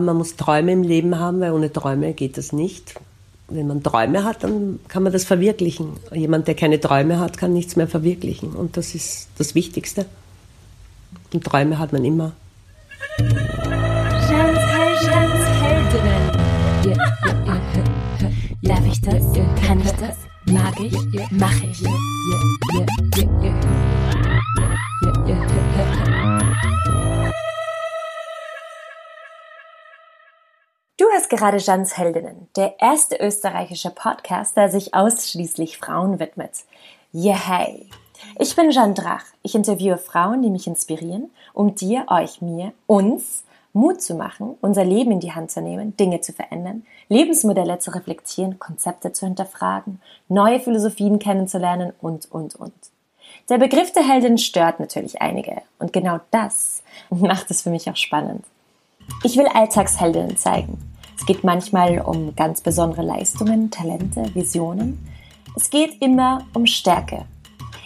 Man muss Träume im Leben haben, weil ohne Träume geht das nicht. Wenn man Träume hat, dann kann man das verwirklichen. Jemand, der keine Träume hat, kann nichts mehr verwirklichen. Und das ist das Wichtigste. Und Träume hat man immer. Darf ich das? Kann ich das? Mag ich? Mach ich? Gerade Jans Heldinnen, der erste österreichische Podcast, der sich ausschließlich Frauen widmet. Yay! Ich bin Jeanne Drach. Ich interviewe Frauen, die mich inspirieren, um dir, euch, mir, uns Mut zu machen, unser Leben in die Hand zu nehmen, Dinge zu verändern, Lebensmodelle zu reflektieren, Konzepte zu hinterfragen, neue Philosophien kennenzulernen und, und, und. Der Begriff der Heldin stört natürlich einige und genau das macht es für mich auch spannend. Ich will Alltagsheldinnen zeigen. Es geht manchmal um ganz besondere Leistungen, Talente, Visionen. Es geht immer um Stärke.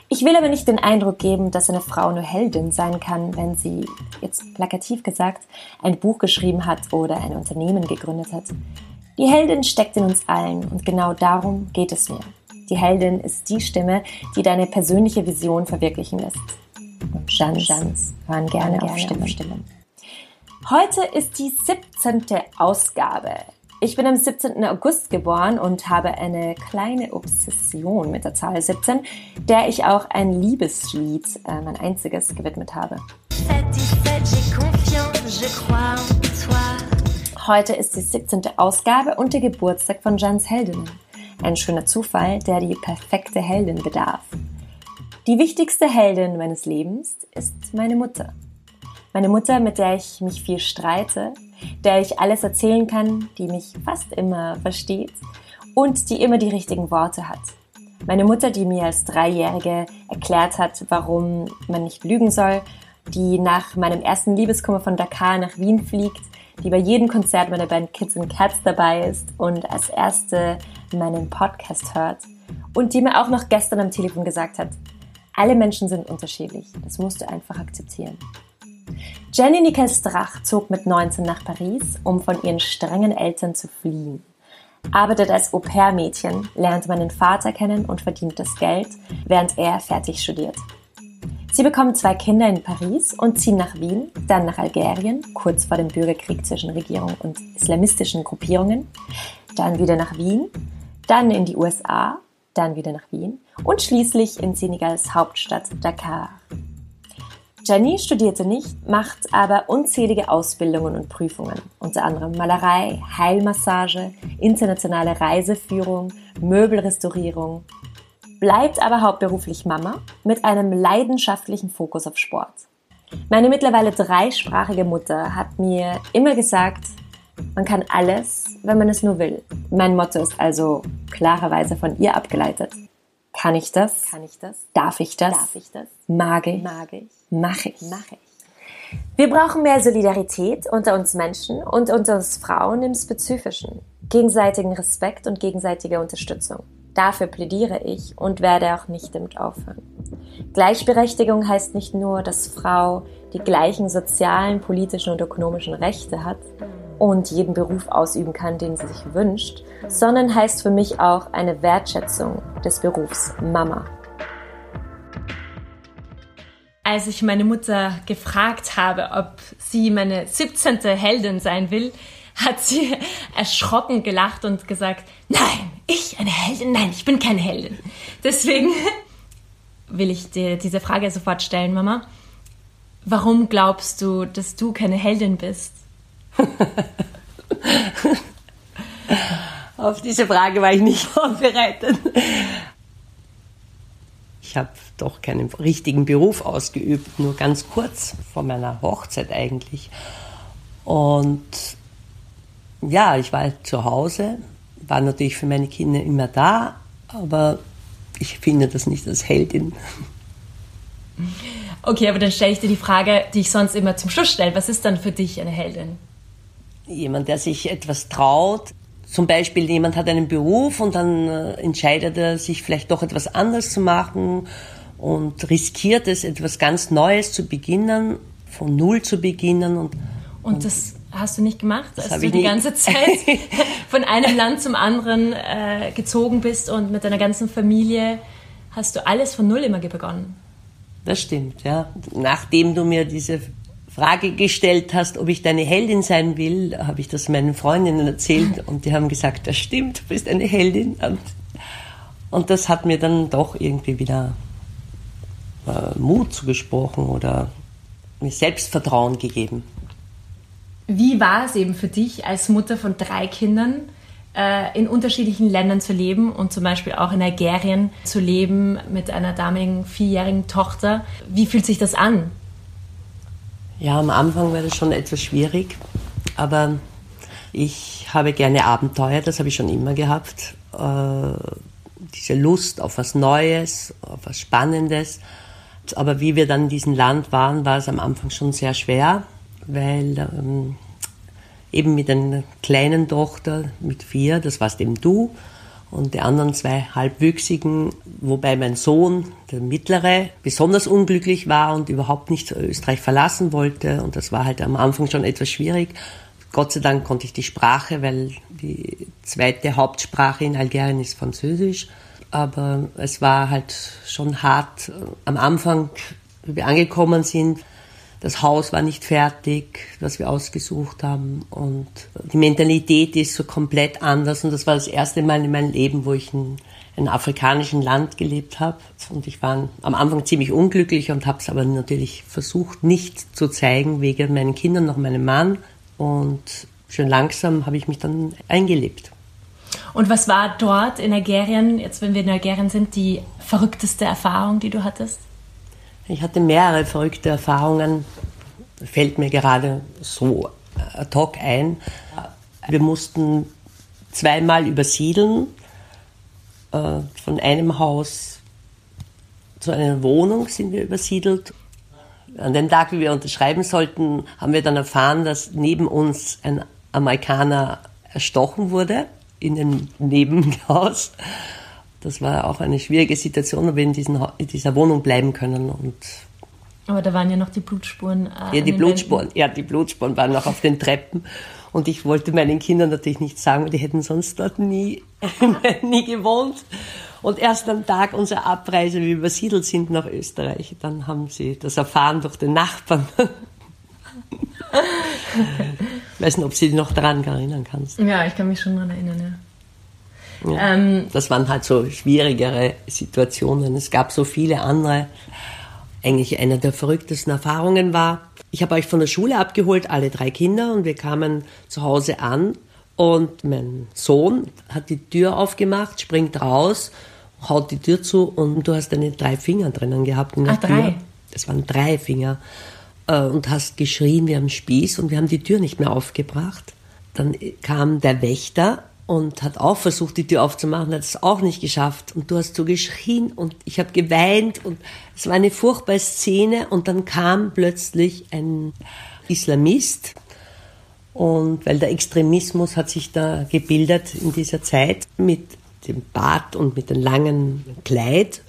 Ich will aber nicht den Eindruck geben, dass eine Frau nur Heldin sein kann, wenn sie, jetzt plakativ gesagt, ein Buch geschrieben hat oder ein Unternehmen gegründet hat. Die Heldin steckt in uns allen und genau darum geht es mir. Die Heldin ist die Stimme, die deine persönliche Vision verwirklichen lässt. Und Jans hören gerne, gerne auf Stimmen. Stimmen. Heute ist die 17. Ausgabe. Ich bin am 17. August geboren und habe eine kleine Obsession mit der Zahl 17, der ich auch ein Liebeslied, äh, mein einziges, gewidmet habe. Heute ist die 17. Ausgabe und der Geburtstag von Jans Heldinnen. Ein schöner Zufall, der die perfekte Heldin bedarf. Die wichtigste Heldin meines Lebens ist meine Mutter. Meine Mutter, mit der ich mich viel streite, der ich alles erzählen kann, die mich fast immer versteht und die immer die richtigen Worte hat. Meine Mutter, die mir als Dreijährige erklärt hat, warum man nicht lügen soll, die nach meinem ersten Liebeskummer von Dakar nach Wien fliegt, die bei jedem Konzert meiner Band Kids and Cats dabei ist und als erste meinen Podcast hört und die mir auch noch gestern am Telefon gesagt hat, alle Menschen sind unterschiedlich, das musst du einfach akzeptieren. Jenny Nicole Strach zog mit 19 nach Paris, um von ihren strengen Eltern zu fliehen. Arbeitet als Au-pair-Mädchen, lernt meinen Vater kennen und verdient das Geld, während er fertig studiert. Sie bekommen zwei Kinder in Paris und ziehen nach Wien, dann nach Algerien, kurz vor dem Bürgerkrieg zwischen Regierung und islamistischen Gruppierungen, dann wieder nach Wien, dann in die USA, dann wieder nach Wien und schließlich in Senegals Hauptstadt Dakar. Jenny studierte nicht, macht aber unzählige Ausbildungen und Prüfungen, unter anderem Malerei, Heilmassage, internationale Reiseführung, Möbelrestaurierung, bleibt aber hauptberuflich Mama mit einem leidenschaftlichen Fokus auf Sport. Meine mittlerweile dreisprachige Mutter hat mir immer gesagt, man kann alles, wenn man es nur will. Mein Motto ist also klarerweise von ihr abgeleitet. Kann ich das? Kann ich das? Darf ich das? Darf ich das? Mag ich? Mag ich? Mach ich? Mach ich. Wir brauchen mehr Solidarität unter uns Menschen und unter uns Frauen im Spezifischen. Gegenseitigen Respekt und gegenseitige Unterstützung. Dafür plädiere ich und werde auch nicht damit aufhören. Gleichberechtigung heißt nicht nur, dass Frau die gleichen sozialen, politischen und ökonomischen Rechte hat, und jeden Beruf ausüben kann, den sie sich wünscht, sondern heißt für mich auch eine Wertschätzung des Berufs Mama. Als ich meine Mutter gefragt habe, ob sie meine 17. Heldin sein will, hat sie erschrocken gelacht und gesagt, nein, ich eine Heldin, nein, ich bin keine Heldin. Deswegen will ich dir diese Frage sofort stellen, Mama. Warum glaubst du, dass du keine Heldin bist? Auf diese Frage war ich nicht vorbereitet. Ich habe doch keinen richtigen Beruf ausgeübt, nur ganz kurz vor meiner Hochzeit eigentlich. Und ja, ich war halt zu Hause, war natürlich für meine Kinder immer da, aber ich finde das nicht als Heldin. Okay, aber dann stelle ich dir die Frage, die ich sonst immer zum Schluss stelle. Was ist dann für dich eine Heldin? Jemand, der sich etwas traut. Zum Beispiel jemand hat einen Beruf und dann äh, entscheidet er sich vielleicht doch etwas anderes zu machen und riskiert es, etwas ganz Neues zu beginnen, von Null zu beginnen. Und, und, das hast du nicht gemacht, als du die ganze Zeit von einem Land zum anderen äh, gezogen bist und mit deiner ganzen Familie hast du alles von Null immer begonnen. Das stimmt, ja. Nachdem du mir diese Frage gestellt hast, ob ich deine Heldin sein will, habe ich das meinen Freundinnen erzählt und die haben gesagt, das stimmt, du bist eine Heldin. Und, und das hat mir dann doch irgendwie wieder äh, Mut zugesprochen oder mir Selbstvertrauen gegeben. Wie war es eben für dich als Mutter von drei Kindern, äh, in unterschiedlichen Ländern zu leben und zum Beispiel auch in Algerien zu leben mit einer damaligen vierjährigen Tochter? Wie fühlt sich das an? Ja, am Anfang war das schon etwas schwierig, aber ich habe gerne Abenteuer, das habe ich schon immer gehabt. Äh, diese Lust auf was Neues, auf was Spannendes. Aber wie wir dann in diesem Land waren, war es am Anfang schon sehr schwer, weil ähm, eben mit einer kleinen Tochter, mit vier, das warst eben du, und die anderen zwei Halbwüchsigen, wobei mein Sohn, der mittlere, besonders unglücklich war und überhaupt nicht Österreich verlassen wollte. Und das war halt am Anfang schon etwas schwierig. Gott sei Dank konnte ich die Sprache, weil die zweite Hauptsprache in Algerien ist Französisch. Aber es war halt schon hart am Anfang, wie wir angekommen sind das Haus war nicht fertig, was wir ausgesucht haben. Und die Mentalität ist so komplett anders. Und das war das erste Mal in meinem Leben, wo ich in einem afrikanischen Land gelebt habe. Und ich war am Anfang ziemlich unglücklich und habe es aber natürlich versucht, nicht zu zeigen, wegen meinen Kindern, noch meinem Mann. Und schön langsam habe ich mich dann eingelebt. Und was war dort in Algerien, jetzt wenn wir in Algerien sind, die verrückteste Erfahrung, die du hattest? Ich hatte mehrere verrückte Erfahrungen, fällt mir gerade so ad hoc ein. Wir mussten zweimal übersiedeln, äh, von einem Haus zu einer Wohnung sind wir übersiedelt. An dem Tag, wie wir unterschreiben sollten, haben wir dann erfahren, dass neben uns ein Amerikaner erstochen wurde in dem Nebenhaus das war auch eine schwierige Situation, ob wir in, diesen, in dieser Wohnung bleiben können. Und aber da waren ja noch die Blutspuren. Äh, ja, die Blutspuren, ja, die Blutspuren waren noch auf den Treppen. Und ich wollte meinen Kindern natürlich nicht sagen, die hätten sonst dort nie, nie gewohnt. Und erst am Tag unserer Abreise, wie wir übersiedelt sind nach Österreich, dann haben sie das erfahren durch den Nachbarn. ich weiß nicht, ob sie dich noch daran erinnern kannst. Ja, ich kann mich schon daran erinnern, ja. Ja, ähm, das waren halt so schwierigere Situationen. Es gab so viele andere. Eigentlich eine der verrücktesten Erfahrungen war, ich habe euch von der Schule abgeholt, alle drei Kinder, und wir kamen zu Hause an und mein Sohn hat die Tür aufgemacht, springt raus, haut die Tür zu und du hast deine drei Finger drinnen gehabt in der Ach, Tür. drei? Das waren drei Finger. Äh, und hast geschrien wie am Spieß und wir haben die Tür nicht mehr aufgebracht. Dann kam der Wächter und hat auch versucht, die Tür aufzumachen, hat es auch nicht geschafft. Und du hast so geschrien und ich habe geweint und es war eine furchtbare Szene und dann kam plötzlich ein Islamist und weil der Extremismus hat sich da gebildet in dieser Zeit mit dem Bart und mit dem langen Kleid,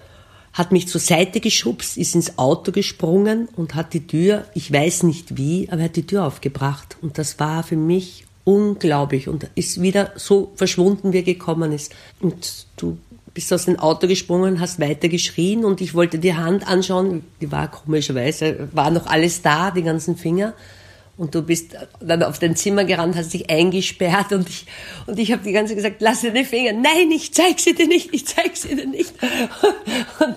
hat mich zur Seite geschubst, ist ins Auto gesprungen und hat die Tür, ich weiß nicht wie, aber er hat die Tür aufgebracht. Und das war für mich unglaublich und ist wieder so verschwunden, wie er gekommen ist. Und du bist aus dem Auto gesprungen, hast weiter geschrien und ich wollte die Hand anschauen, die war komischerweise, war noch alles da, die ganzen Finger. Und du bist dann auf dein Zimmer gerannt, hast dich eingesperrt und ich, und ich habe die ganze Zeit gesagt, lass dir die Finger. Nein, ich zeig sie dir nicht, ich zeig sie dir nicht. Und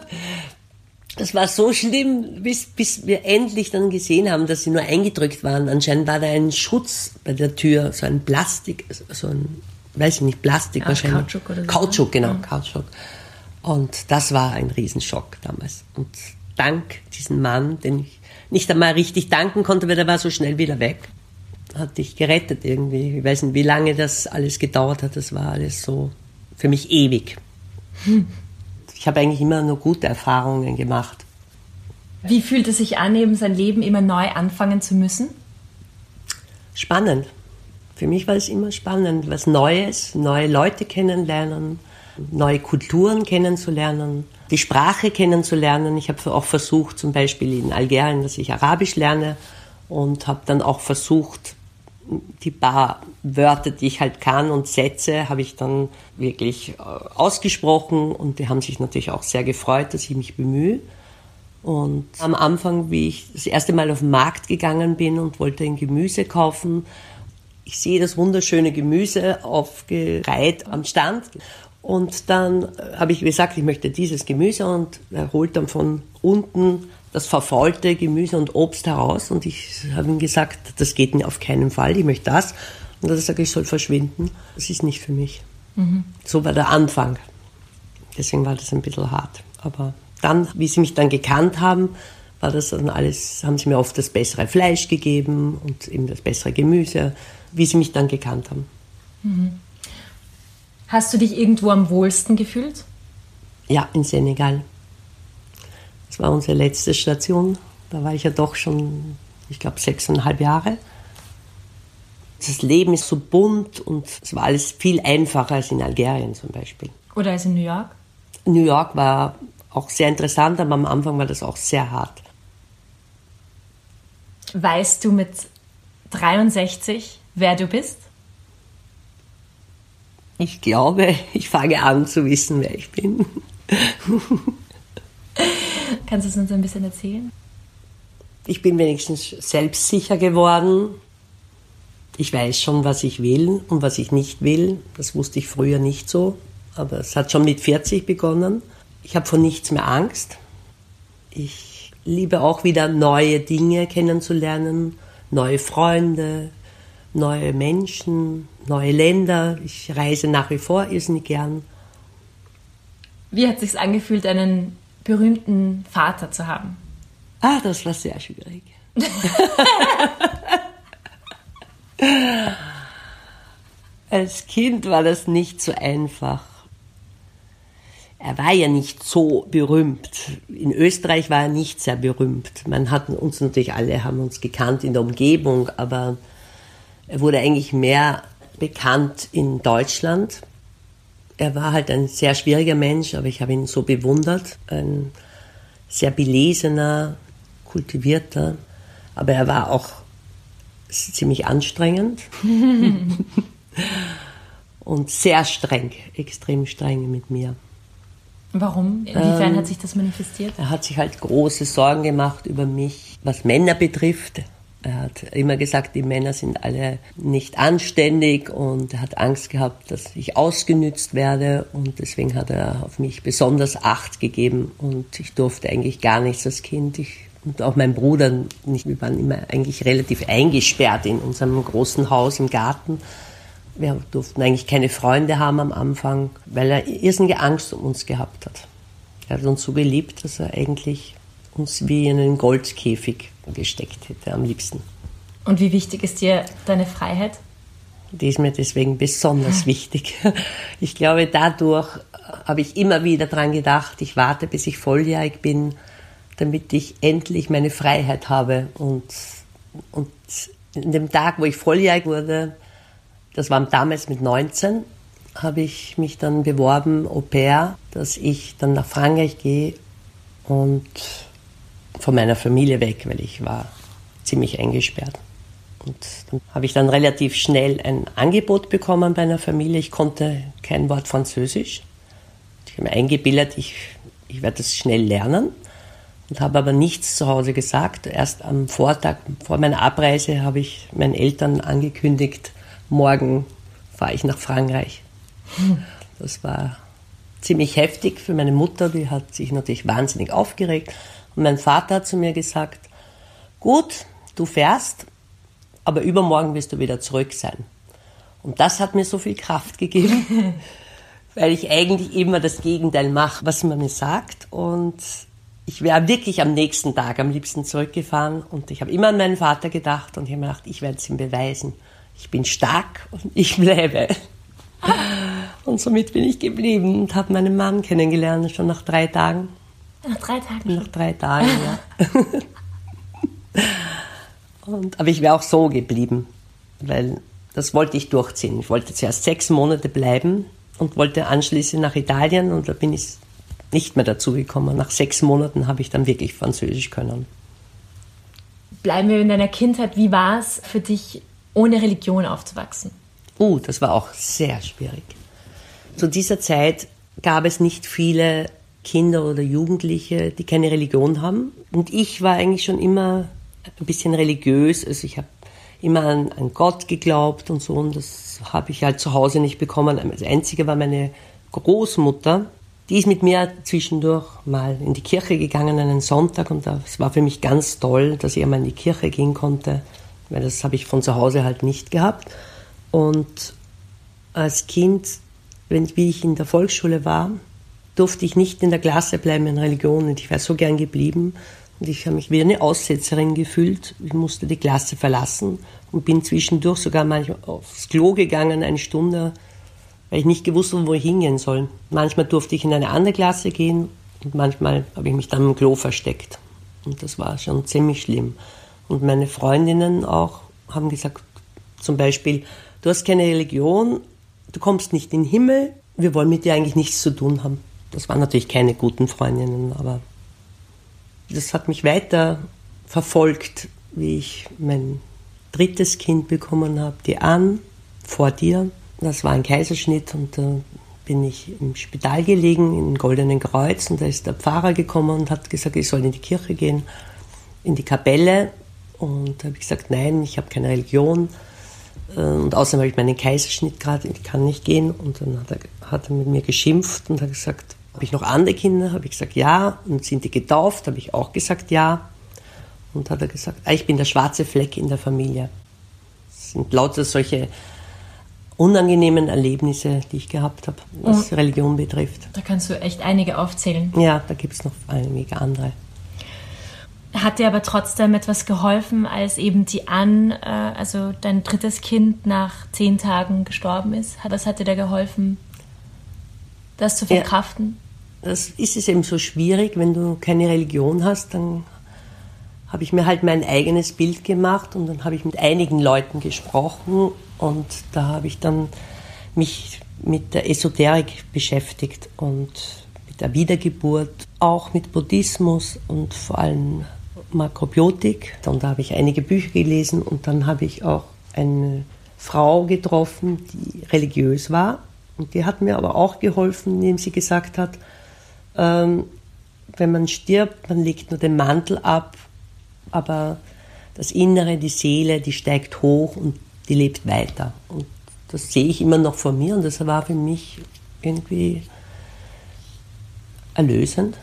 das war so schlimm, bis, bis wir endlich dann gesehen haben, dass sie nur eingedrückt waren. Anscheinend war da ein Schutz bei der Tür, so ein Plastik, so ein, weiß ich nicht, Plastik ah, wahrscheinlich. Kautschuk oder so. Kautschuk, genau, ja. Kautschuk. Und das war ein Riesenschock damals. Und dank diesem Mann, den ich nicht einmal richtig danken konnte, weil der war so schnell wieder weg, hat dich gerettet irgendwie. Ich weiß nicht, wie lange das alles gedauert hat. Das war alles so für mich ewig. Hm ich habe eigentlich immer nur gute Erfahrungen gemacht. Wie fühlt es sich an, eben sein Leben immer neu anfangen zu müssen? Spannend. Für mich war es immer spannend, was Neues, neue Leute kennenlernen, neue Kulturen kennenzulernen, die Sprache kennenzulernen. Ich habe auch versucht, zum Beispiel in Algerien, dass ich Arabisch lerne und habe dann auch versucht, die paar Wörter, die ich halt kann und Sätze, habe ich dann wirklich äh, ausgesprochen und die haben sich natürlich auch sehr gefreut, dass ich mich bemühe. Und am Anfang, wie ich das erste Mal auf den Markt gegangen bin und wollte ein Gemüse kaufen, ich sehe das wunderschöne Gemüse aufgereiht am Stand. Und dann habe ich gesagt, ich möchte dieses Gemüse und er holt dann von unten das verfaulte Gemüse und Obst heraus und ich habe ihm gesagt, das geht auf keinen Fall, ich möchte das. Und dann sage ich, soll verschwinden. Das ist nicht für mich. Mhm. So war der Anfang. Deswegen war das ein bisschen hart. Aber dann, wie sie mich dann gekannt haben, war das dann alles, haben sie mir oft das bessere Fleisch gegeben und eben das bessere Gemüse, wie sie mich dann gekannt haben. Mhm. Hast du dich irgendwo am wohlsten gefühlt? Ja, in Senegal. Das war unsere letzte Station. Da war ich ja doch schon, ich glaube, sechseinhalb Jahre. Das Leben ist so bunt und es war alles viel einfacher als in Algerien zum Beispiel. Oder als in New York? New York war auch sehr interessant, aber am Anfang war das auch sehr hart. Weißt du mit 63, wer du bist? Ich glaube, ich fange an zu wissen, wer ich bin. Kannst du es uns ein bisschen erzählen? Ich bin wenigstens selbstsicher geworden. Ich weiß schon, was ich will und was ich nicht will. Das wusste ich früher nicht so. Aber es hat schon mit 40 begonnen. Ich habe vor nichts mehr Angst. Ich liebe auch wieder neue Dinge kennenzulernen, neue Freunde, neue Menschen, neue Länder. Ich reise nach wie vor irrsinnig gern. Wie hat es sich angefühlt, einen berühmten Vater zu haben? Ah, das war sehr schwierig. Als Kind war das nicht so einfach. Er war ja nicht so berühmt. In Österreich war er nicht sehr berühmt. Man hat uns natürlich alle haben uns gekannt in der Umgebung, aber er wurde eigentlich mehr bekannt in Deutschland er war halt ein sehr schwieriger Mensch, aber ich habe ihn so bewundert. Ein sehr belesener, kultivierter, aber er war auch ziemlich anstrengend und sehr streng, extrem streng mit mir. Warum? Inwiefern ähm, hat sich das manifestiert? Er hat sich halt große Sorgen gemacht über mich, was Männer betrifft. Er hat immer gesagt, die Männer sind alle nicht anständig und er hat Angst gehabt, dass ich ausgenützt werde und deswegen hat er auf mich besonders Acht gegeben und ich durfte eigentlich gar nichts als Kind. Ich, und auch mein Bruder nicht. Wir waren immer eigentlich relativ eingesperrt in unserem großen Haus im Garten. Wir durften eigentlich keine Freunde haben am Anfang, weil er irrsinnige Angst um uns gehabt hat. Er hat uns so geliebt, dass er eigentlich uns wie in einen Goldkäfig gesteckt hätte am liebsten. Und wie wichtig ist dir deine Freiheit? Die ist mir deswegen besonders wichtig. Ich glaube, dadurch habe ich immer wieder daran gedacht, ich warte, bis ich volljährig bin, damit ich endlich meine Freiheit habe. Und, und in dem Tag, wo ich volljährig wurde, das war damals mit 19, habe ich mich dann beworben, Au pair, dass ich dann nach Frankreich gehe und von meiner Familie weg, weil ich war ziemlich eingesperrt. Und dann habe ich dann relativ schnell ein Angebot bekommen bei einer Familie. Ich konnte kein Wort Französisch. Ich habe mir eingebildet, ich, ich werde das schnell lernen und habe aber nichts zu Hause gesagt. Erst am Vortag vor meiner Abreise habe ich meinen Eltern angekündigt, morgen fahre ich nach Frankreich. Das war ziemlich heftig für meine Mutter, die hat sich natürlich wahnsinnig aufgeregt. Und mein Vater hat zu mir gesagt, gut, du fährst, aber übermorgen wirst du wieder zurück sein. Und das hat mir so viel Kraft gegeben, weil ich eigentlich immer das Gegenteil mache, was man mir sagt. Und ich wäre wirklich am nächsten Tag am liebsten zurückgefahren. Und ich habe immer an meinen Vater gedacht und ich habe mir gedacht, ich werde es ihm beweisen. Ich bin stark und ich bleibe. Und somit bin ich geblieben und habe meinen Mann kennengelernt, schon nach drei Tagen. Nach drei Tagen? Nach drei Tagen, ja. Und, aber ich wäre auch so geblieben, weil das wollte ich durchziehen. Ich wollte zuerst sechs Monate bleiben und wollte anschließend nach Italien und da bin ich nicht mehr dazu gekommen. Nach sechs Monaten habe ich dann wirklich Französisch können. Bleiben wir in deiner Kindheit. Wie war es für dich, ohne Religion aufzuwachsen? Uh, das war auch sehr schwierig. Zu dieser Zeit gab es nicht viele Kinder oder Jugendliche, die keine Religion haben. Und ich war eigentlich schon immer ein bisschen religiös. Also ich habe immer an, an, Gott geglaubt und so. Und das habe ich halt zu Hause nicht bekommen. Das Einzige war meine Großmutter. Die ist mit mir zwischendurch mal in die Kirche gegangen an einen Sonntag. Und das war für mich ganz toll, dass ich einmal in die Kirche gehen konnte. Weil das habe ich von zu Hause halt nicht gehabt. Und als Kind, wenn, wie ich in der Volksschule war, durfte ich nicht in der Klasse bleiben in Religion und ich wäre so gern geblieben. Und ich habe mich wie eine Aussetzerin gefühlt. Ich musste die Klasse verlassen und bin zwischendurch sogar manchmal aufs Klo gegangen, eine Stunde, weil ich nicht gewusst habe, wo ich hingehen soll. Manchmal durfte ich in eine andere Klasse gehen und manchmal habe ich mich dann im Klo versteckt. Und das war schon ziemlich schlimm. Und meine Freundinnen auch haben gesagt, zum Beispiel, du hast keine Religion, du kommst nicht in den Himmel, wir wollen mit dir eigentlich nichts zu tun haben. Das waren natürlich keine guten Freundinnen, aber das hat mich weiter verfolgt, wie ich mein drittes Kind bekommen habe, die Ann, vor dir. Das war ein Kaiserschnitt und da bin ich im Spital gelegen, im Goldenen Kreuz und da ist der Pfarrer gekommen und hat gesagt, ich soll in die Kirche gehen, in die Kapelle. Und da habe ich gesagt, nein, ich habe keine Religion. Äh, und außerdem habe ich meinen Kaiserschnitt gerade, ich kann nicht gehen. Und dann hat er, hat er mit mir geschimpft und hat gesagt, habe ich noch andere Kinder? Habe ich gesagt, ja. Und sind die getauft? Habe ich auch gesagt, ja. Und hat er gesagt, ah, ich bin der schwarze Fleck in der Familie. Es sind lauter solche unangenehmen Erlebnisse, die ich gehabt habe, was mhm. Religion betrifft. Da kannst du echt einige aufzählen. Ja, da gibt es noch einige andere. Hat dir aber trotzdem etwas geholfen, als eben die Ann, äh, also dein drittes Kind, nach zehn Tagen gestorben ist? Was hat dir da geholfen, das zu verkraften? Ja, das ist es eben so schwierig, wenn du keine Religion hast, dann habe ich mir halt mein eigenes Bild gemacht und dann habe ich mit einigen Leuten gesprochen und da habe ich dann mich mit der Esoterik beschäftigt und mit der Wiedergeburt, auch mit Buddhismus und vor allem Makrobiotik. Und da habe ich einige Bücher gelesen und dann habe ich auch eine Frau getroffen, die religiös war. Und die hat mir aber auch geholfen, indem sie gesagt hat, ähm, wenn man stirbt, man legt nur den Mantel ab, aber das Innere, die Seele, die steigt hoch und die lebt weiter. Und das sehe ich immer noch vor mir und das war für mich irgendwie erlösend.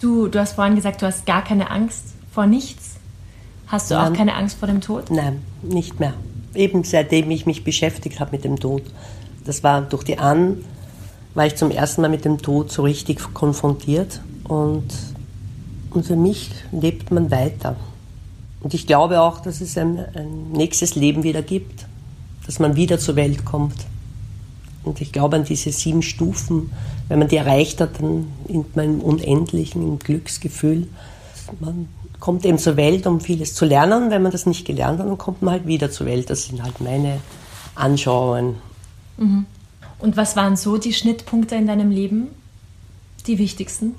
Du, du hast vorhin gesagt, du hast gar keine Angst vor nichts. Hast du Nein. auch keine Angst vor dem Tod? Nein, nicht mehr. Eben seitdem ich mich beschäftigt habe mit dem Tod. Das war durch die An, war ich zum ersten Mal mit dem Tod so richtig konfrontiert. Und, und für mich lebt man weiter. Und ich glaube auch, dass es ein, ein nächstes Leben wieder gibt, dass man wieder zur Welt kommt. Und ich glaube an diese sieben Stufen, wenn man die erreicht hat, dann man im Unendlichen, Glücksgefühl. Man kommt eben zur Welt, um vieles zu lernen. Wenn man das nicht gelernt hat, dann kommt man halt wieder zur Welt. Das sind halt meine Anschauungen. Mhm. Und was waren so die Schnittpunkte in deinem Leben? Die wichtigsten?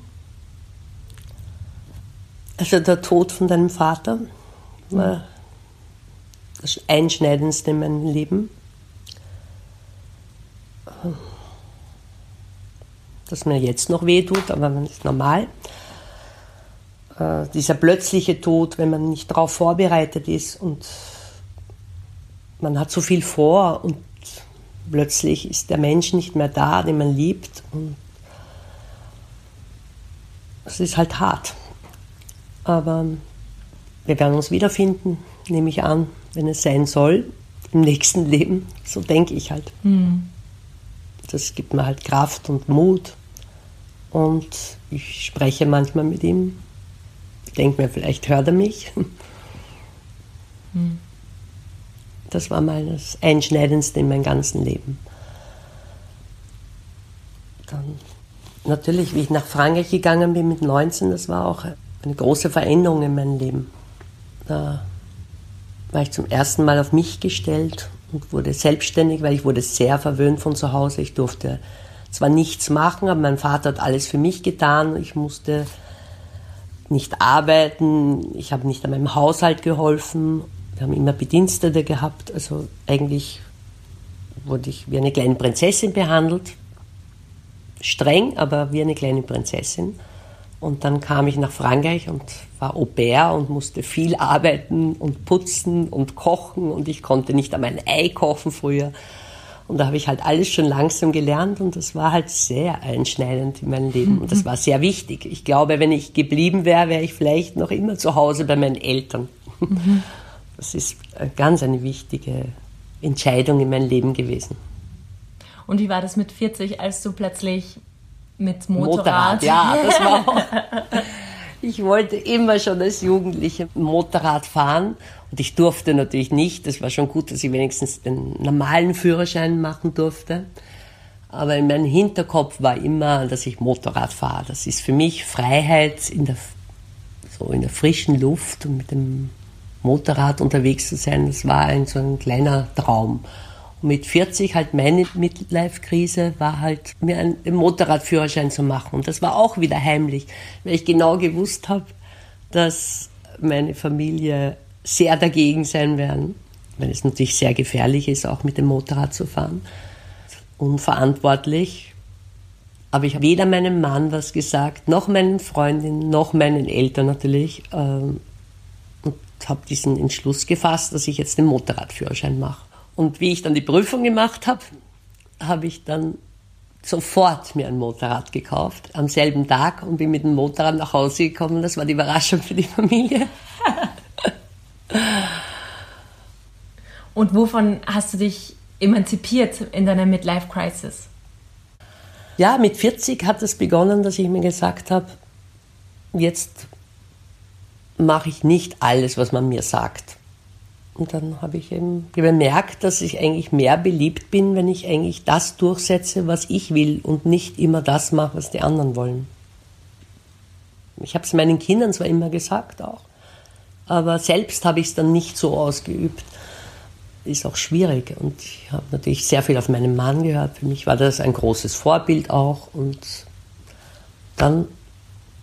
Also der Tod von deinem Vater war das Einschneidendste in meinem Leben. das mir jetzt noch weh tut, aber das ist normal. Äh, dieser plötzliche Tod, wenn man nicht darauf vorbereitet ist und man hat so viel vor und plötzlich ist der Mensch nicht mehr da, den man liebt. Und es ist halt hart. Aber wir werden uns wiederfinden, nehme ich an, wenn es sein soll, im nächsten Leben. So denke ich halt. Mhm. Das gibt mir halt Kraft und Mut. Und ich spreche manchmal mit ihm. Ich denke mir, vielleicht hört er mich. Hm. Das war mal das Einschneidendste in meinem ganzen Leben. Dann natürlich, wie ich nach Frankreich gegangen bin mit 19, das war auch eine große Veränderung in meinem Leben. Da war ich zum ersten Mal auf mich gestellt und wurde selbstständig, weil ich wurde sehr verwöhnt von zu Hause. Ich durfte zwar nichts machen, aber mein Vater hat alles für mich getan. Ich musste nicht arbeiten, ich habe nicht an meinem Haushalt geholfen. Wir haben immer Bedienstete gehabt, also eigentlich wurde ich wie eine kleine Prinzessin behandelt. Streng, aber wie eine kleine Prinzessin. Und dann kam ich nach Frankreich und war Au pair und musste viel arbeiten und putzen und kochen und ich konnte nicht einmal ein Ei kochen früher. Und da habe ich halt alles schon langsam gelernt und das war halt sehr einschneidend in meinem Leben und das war sehr wichtig. Ich glaube, wenn ich geblieben wäre, wäre ich vielleicht noch immer zu Hause bei meinen Eltern. Mhm. Das ist ganz eine wichtige Entscheidung in meinem Leben gewesen. Und wie war das mit 40, als du plötzlich mit Motorrad? Motorrad ja, das war auch. Ich wollte immer schon als Jugendliche Motorrad fahren und ich durfte natürlich nicht. Das war schon gut, dass ich wenigstens den normalen Führerschein machen durfte. Aber in meinem Hinterkopf war immer, dass ich Motorrad fahre. Das ist für mich Freiheit in der, so in der frischen Luft und mit dem Motorrad unterwegs zu sein. Das war ein, so ein kleiner Traum. Und mit 40 halt meine Midlife-Krise war halt, mir einen Motorradführerschein zu machen. Und das war auch wieder heimlich, weil ich genau gewusst habe, dass meine Familie sehr dagegen sein werden, weil es natürlich sehr gefährlich ist, auch mit dem Motorrad zu fahren. Unverantwortlich. Aber ich habe weder meinem Mann was gesagt, noch meinen Freundinnen, noch meinen Eltern natürlich. Ähm, habe diesen Entschluss gefasst, dass ich jetzt den Motorradführerschein mache. Und wie ich dann die Prüfung gemacht habe, habe ich dann sofort mir ein Motorrad gekauft, am selben Tag und bin mit dem Motorrad nach Hause gekommen. Das war die Überraschung für die Familie. und wovon hast du dich emanzipiert in deiner Midlife Crisis? Ja, mit 40 hat es begonnen, dass ich mir gesagt habe, jetzt mache ich nicht alles, was man mir sagt. Und dann habe ich eben bemerkt, dass ich eigentlich mehr beliebt bin, wenn ich eigentlich das durchsetze, was ich will und nicht immer das mache, was die anderen wollen. Ich habe es meinen Kindern zwar immer gesagt auch, aber selbst habe ich es dann nicht so ausgeübt. Ist auch schwierig und ich habe natürlich sehr viel auf meinen Mann gehört. Für mich war das ein großes Vorbild auch und dann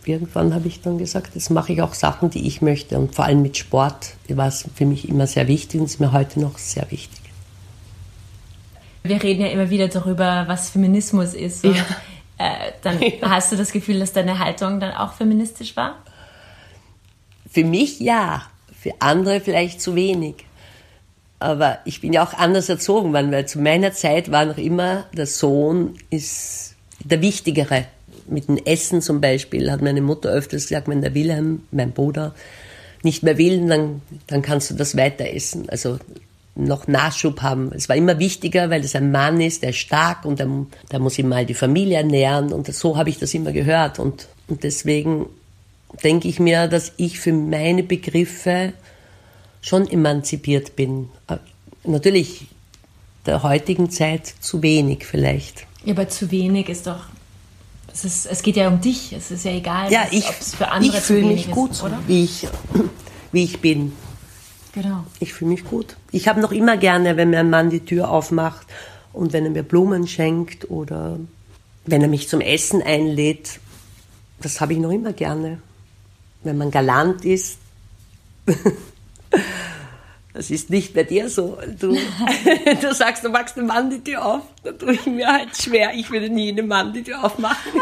irgendwann habe ich dann gesagt, jetzt mache ich auch Sachen, die ich möchte. Und vor allem mit Sport war es für mich immer sehr wichtig und ist mir heute noch sehr wichtig. Wir reden ja immer wieder darüber, was Feminismus ist. Und, ja. äh, dann ja. hast du das Gefühl, dass deine Haltung dann auch feministisch war? Für mich ja, für andere vielleicht zu wenig. Aber ich bin ja auch anders erzogen worden, weil zu meiner Zeit war noch immer, der Sohn ist der Wichtigere mit dem Essen zum Beispiel hat meine Mutter öfters gesagt, wenn der Wilhelm, mein Bruder, nicht mehr will, dann, dann kannst du das weiter essen. Also noch Nachschub haben. Es war immer wichtiger, weil es ein Mann ist, der ist stark und der, der muss ihm mal die Familie ernähren. Und so habe ich das immer gehört. Und, und deswegen denke ich mir, dass ich für meine Begriffe schon emanzipiert bin. Äh, natürlich der heutigen Zeit zu wenig vielleicht. Ja, aber zu wenig ist doch es, ist, es geht ja um dich. Es ist ja egal, ja, ob es für andere ich fühle mich gut, ist, oder? Wie ich, wie ich bin. Genau. Ich fühle mich gut. Ich habe noch immer gerne, wenn mir ein Mann die Tür aufmacht und wenn er mir Blumen schenkt oder wenn er mich zum Essen einlädt. Das habe ich noch immer gerne. Wenn man galant ist. Das ist nicht bei dir so. Du, du sagst, du machst dem Mann die Tür auf. Da tue ich mir halt schwer. Ich würde nie einem Mann die Tür aufmachen.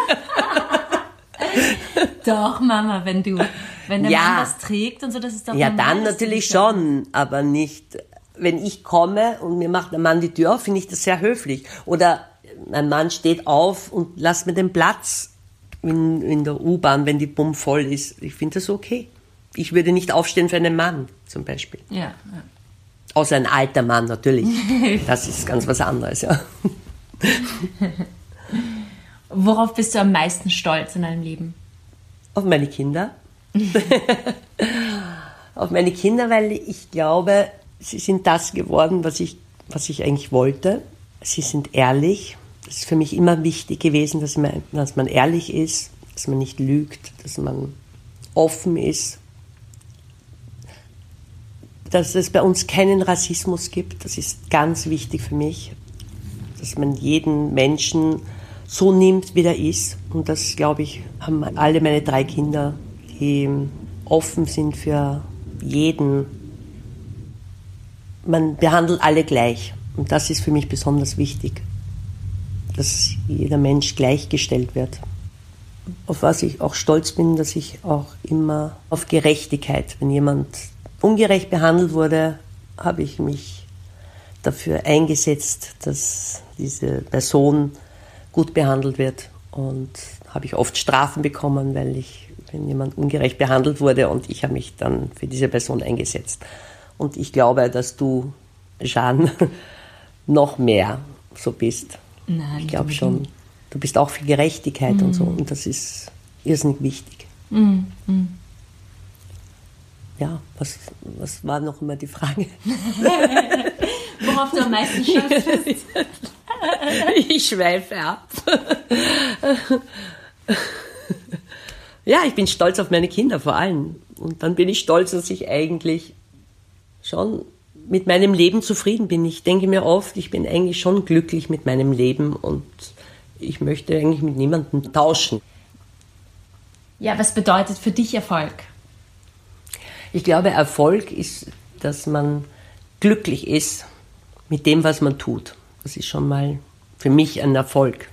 doch, Mama, wenn du, wenn der ja. Mann das trägt und so, das ist doch Ja, dann natürlich schon, aber nicht, wenn ich komme und mir macht der Mann die Tür auf, finde ich das sehr höflich. Oder mein Mann steht auf und lasst mir den Platz in, in der U-Bahn, wenn die Bumm voll ist. Ich finde das okay ich würde nicht aufstehen für einen Mann zum Beispiel. Ja. ja. Außer ein alter Mann natürlich. Das ist ganz was anderes, ja. Worauf bist du am meisten stolz in deinem Leben? Auf meine Kinder. Auf meine Kinder, weil ich glaube, sie sind das geworden, was ich, was ich eigentlich wollte. Sie sind ehrlich. Es ist für mich immer wichtig gewesen, dass man, dass man ehrlich ist, dass man nicht lügt, dass man offen ist dass es bei uns keinen Rassismus gibt. Das ist ganz wichtig für mich, dass man jeden Menschen so nimmt, wie er ist. Und das, glaube ich, haben alle meine drei Kinder, die offen sind für jeden, man behandelt alle gleich. Und das ist für mich besonders wichtig, dass jeder Mensch gleichgestellt wird. Auf was ich auch stolz bin, dass ich auch immer auf Gerechtigkeit, wenn jemand ungerecht behandelt wurde, habe ich mich dafür eingesetzt, dass diese Person gut behandelt wird. Und habe ich oft Strafen bekommen, weil ich, wenn jemand ungerecht behandelt wurde und ich habe mich dann für diese Person eingesetzt. Und ich glaube, dass du, Jeanne, noch mehr so bist. Nein, ich glaube schon. Du bist auch für Gerechtigkeit mm. und so. Und das ist irrsinnig wichtig. Mm, mm. Ja, was, was war noch immer die Frage? Worauf du am meisten schaffst. ich schweife ab. ja, ich bin stolz auf meine Kinder vor allem. Und dann bin ich stolz, dass ich eigentlich schon mit meinem Leben zufrieden bin. Ich denke mir oft, ich bin eigentlich schon glücklich mit meinem Leben und ich möchte eigentlich mit niemandem tauschen. Ja, was bedeutet für dich Erfolg? Ich glaube, Erfolg ist, dass man glücklich ist mit dem, was man tut. Das ist schon mal für mich ein Erfolg.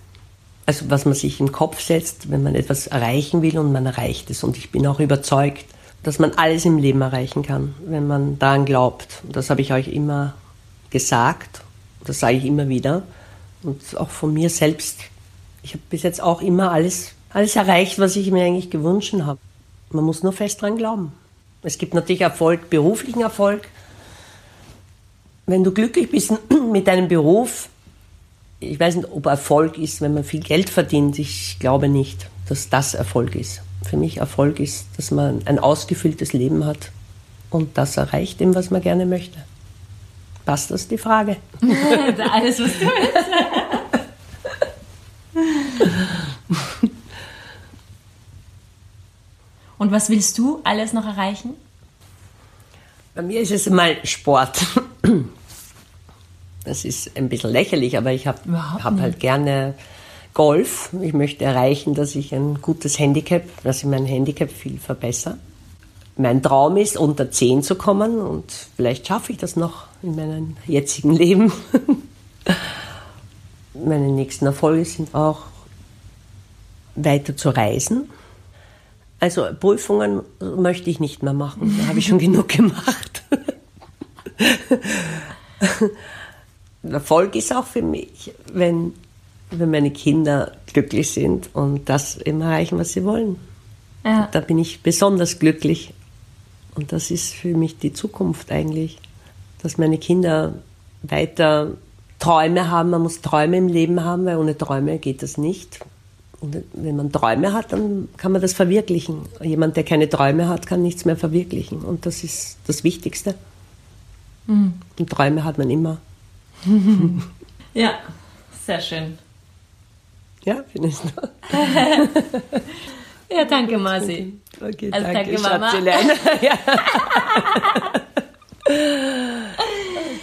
Also was man sich im Kopf setzt, wenn man etwas erreichen will und man erreicht es. Und ich bin auch überzeugt, dass man alles im Leben erreichen kann, wenn man daran glaubt. Und das habe ich euch immer gesagt. Das sage ich immer wieder. Und auch von mir selbst. Ich habe bis jetzt auch immer alles, alles erreicht, was ich mir eigentlich gewünscht habe. Man muss nur fest dran glauben. Es gibt natürlich Erfolg, beruflichen Erfolg. Wenn du glücklich bist mit deinem Beruf, ich weiß nicht, ob Erfolg ist, wenn man viel Geld verdient. Ich glaube nicht, dass das Erfolg ist. Für mich Erfolg ist, dass man ein ausgefülltes Leben hat und das erreicht dem, was man gerne möchte. Passt das die Frage? Alles, was du willst. Und was willst du alles noch erreichen? Bei mir ist es mal Sport. Das ist ein bisschen lächerlich, aber ich habe hab halt gerne Golf. Ich möchte erreichen, dass ich ein gutes Handicap, dass ich mein Handicap viel verbessere. Mein Traum ist, unter 10 zu kommen und vielleicht schaffe ich das noch in meinem jetzigen Leben. Meine nächsten Erfolge sind auch weiter zu reisen. Also Prüfungen möchte ich nicht mehr machen, da habe ich schon genug gemacht. Erfolg ist auch für mich, wenn, wenn meine Kinder glücklich sind und das immer erreichen, was sie wollen. Ja. Da bin ich besonders glücklich. Und das ist für mich die Zukunft eigentlich, dass meine Kinder weiter Träume haben. Man muss Träume im Leben haben, weil ohne Träume geht das nicht. Und wenn man Träume hat, dann kann man das verwirklichen. Jemand, der keine Träume hat, kann nichts mehr verwirklichen. Und das ist das Wichtigste. Mhm. Und Träume hat man immer. ja, sehr schön. Ja, findest du? ja, danke, Marci. Okay, also, danke, danke Mama. ja.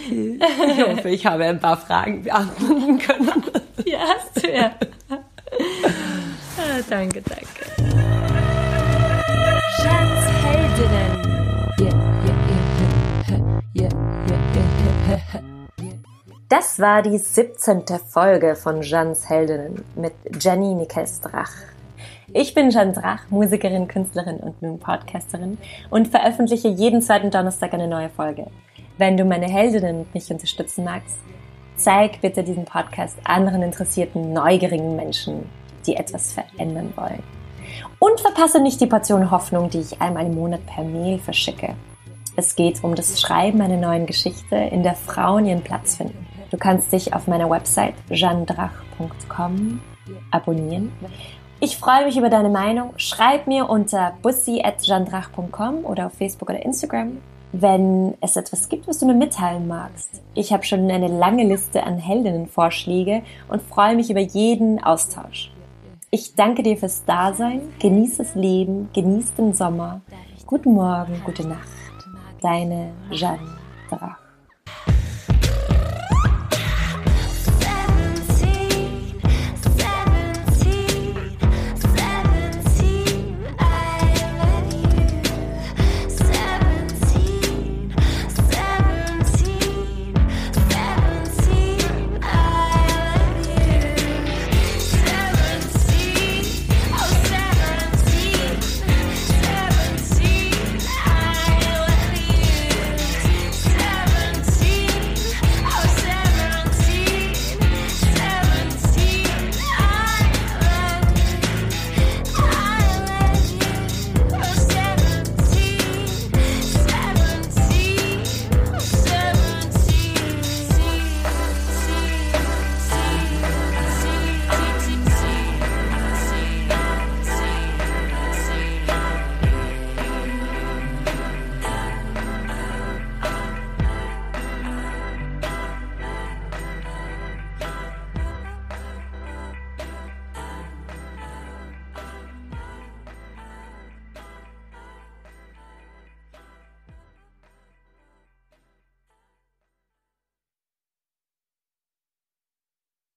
okay. Ich hoffe, ich habe ein paar Fragen beantworten können. ja, hast du ja. Ah, danke, danke. Schatzheldinnen. Das war die 17. Folge von Jeans Heldinnen mit Jenny Nickels Drach. Ich bin Jeanne Drach, Musikerin, Künstlerin und nun Podcasterin und veröffentliche jeden zweiten Donnerstag eine neue Folge. Wenn du meine Heldinnen und mich unterstützen magst, zeig bitte diesen Podcast anderen interessierten, neugierigen Menschen, die etwas verändern wollen. Und verpasse nicht die Portion Hoffnung, die ich einmal im Monat per Mail verschicke. Es geht um das Schreiben einer neuen Geschichte, in der Frauen ihren Platz finden. Du kannst dich auf meiner Website jandrach.com abonnieren. Ich freue mich über deine Meinung. Schreib mir unter bussi.jandrach.com oder auf Facebook oder Instagram, wenn es etwas gibt, was du mir mitteilen magst. Ich habe schon eine lange Liste an Heldinnenvorschläge und freue mich über jeden Austausch. Ich danke dir fürs Dasein, genieß das Leben, genieß den Sommer. Guten Morgen, gute Nacht. Deine Jeanne Drach.